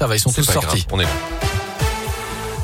Ça va, ils sont tous sortis. on est là.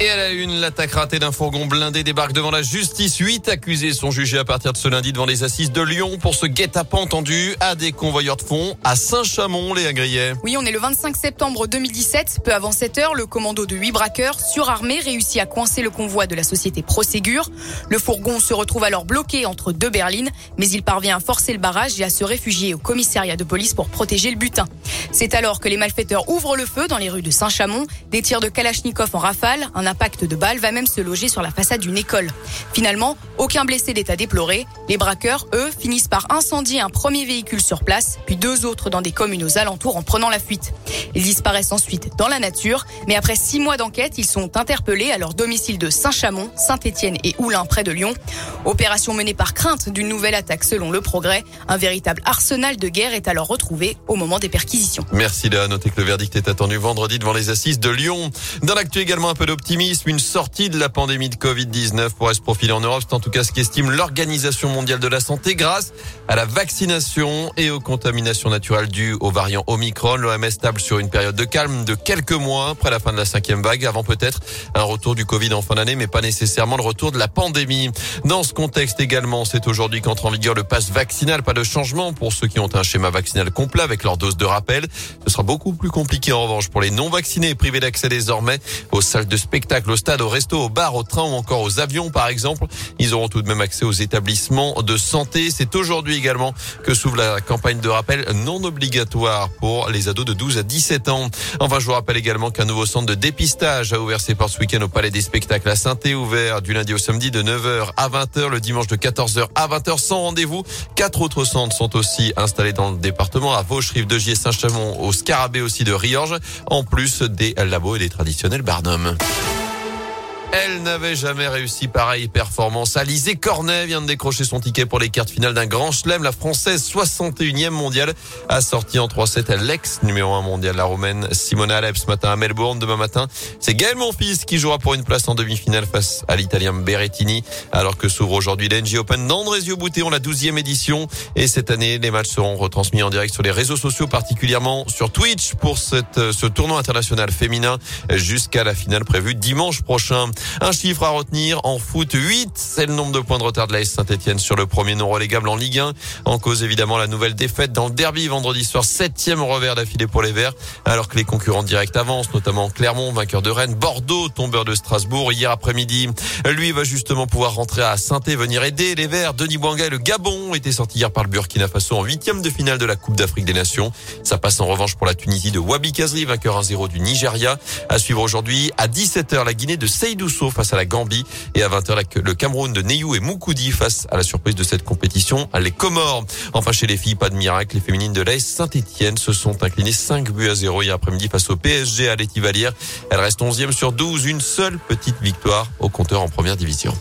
Et à la une, l'attaque ratée d'un fourgon blindé débarque devant la justice. Huit accusés sont jugés à partir de ce lundi devant les assises de Lyon pour ce guet-apens tendu à des convoyeurs de fonds à Saint-Chamond, les Grillet. Oui, on est le 25 septembre 2017. Peu avant 7 heures, le commando de huit braqueurs surarmés réussit à coincer le convoi de la société Proségur. Le fourgon se retrouve alors bloqué entre deux berlines, mais il parvient à forcer le barrage et à se réfugier au commissariat de police pour protéger le butin. C'est alors que les malfaiteurs ouvrent le feu dans les rues de Saint-Chamond. Des tirs de Kalachnikov en rafale, un impact de balle va même se loger sur la façade d'une école. Finalement, aucun blessé d'état déploré. Les braqueurs, eux, finissent par incendier un premier véhicule sur place, puis deux autres dans des communes aux alentours en prenant la fuite. Ils disparaissent ensuite dans la nature, mais après six mois d'enquête, ils sont interpellés à leur domicile de Saint-Chamond, Saint-Étienne et Oulin près de Lyon. Opération menée par crainte d'une nouvelle attaque selon le progrès. Un véritable arsenal de guerre est alors retrouvé au moment des perquisitions. Merci Léa. Notez que le verdict est attendu vendredi devant les assises de Lyon. Dans l'actu également un peu d'optimisme. Une sortie de la pandémie de Covid-19 pourrait se profiler en Europe. C'est en tout cas ce qu'estime l'Organisation mondiale de la santé grâce à la vaccination et aux contaminations naturelles dues au variant Omicron. L'OMS table sur une période de calme de quelques mois après la fin de la cinquième vague, avant peut-être un retour du Covid en fin d'année, mais pas nécessairement le retour de la pandémie. Dans ce contexte également, c'est aujourd'hui qu'entre en vigueur le pass vaccinal. Pas de changement pour ceux qui ont un schéma vaccinal complet avec leur dose de rappel. Ce sera beaucoup plus compliqué en revanche pour les non vaccinés privés d'accès désormais aux salles de spectacle, au stade, au resto, au bar, au train ou encore aux avions par exemple. Ils auront tout de même accès aux établissements de santé. C'est aujourd'hui également que s'ouvre la campagne de rappel non obligatoire pour les ados de 12 à 17 ans. Enfin, je vous rappelle également qu'un nouveau centre de dépistage a ouvert ses portes ce week-end au Palais des Spectacles à saint ouvert du lundi au samedi de 9h à 20h, le dimanche de 14h à 20h sans rendez-vous. Quatre autres centres sont aussi installés dans le département à Vauche, Rive de Gier, Saint-Chamond, au Scarabée aussi de Riorges, en plus des labos et des traditionnels Barnum. Elle n'avait jamais réussi pareille performance. Alizé Cornet vient de décrocher son ticket pour les cartes finales d'un grand chelem. La française 61e mondiale a sorti en 3-7 l'ex numéro 1 mondial, la roumaine Simona Alep ce matin à Melbourne. Demain matin, c'est Gaël Monfils qui jouera pour une place en demi-finale face à l'italien Berrettini. Alors que s'ouvre aujourd'hui l'NG Open d'Andrésio-Boutéon, la 12e édition. Et cette année, les matchs seront retransmis en direct sur les réseaux sociaux, particulièrement sur Twitch pour cette, ce tournoi international féminin jusqu'à la finale prévue dimanche prochain. Un chiffre à retenir en foot 8, c'est le nombre de points de retard de la Saint-Etienne sur le premier non relégable en Ligue 1. En cause évidemment la nouvelle défaite dans le derby vendredi soir, septième revers d'affilée pour les Verts, alors que les concurrents directs avancent, notamment Clermont, vainqueur de Rennes, Bordeaux, tombeur de Strasbourg hier après-midi. Lui va justement pouvoir rentrer à saint venir aider les Verts. Denis Bouanga et le Gabon étaient sortis hier par le Burkina Faso en huitième de finale de la Coupe d'Afrique des Nations. Ça passe en revanche pour la Tunisie de Wabi Kazri, vainqueur 1-0 du Nigeria. À suivre aujourd'hui à 17h la Guinée de Seydou face à la Gambie et à 20h le Cameroun de Neyou et Moukoudi face à la surprise de cette compétition, les Comores. Enfin chez les filles, pas de miracle, les féminines de l'AS Saint-Etienne se sont inclinées 5 buts à 0 hier après-midi face au PSG à l'Étivalière. Elles restent 11e sur 12, une seule petite victoire au compteur en première division.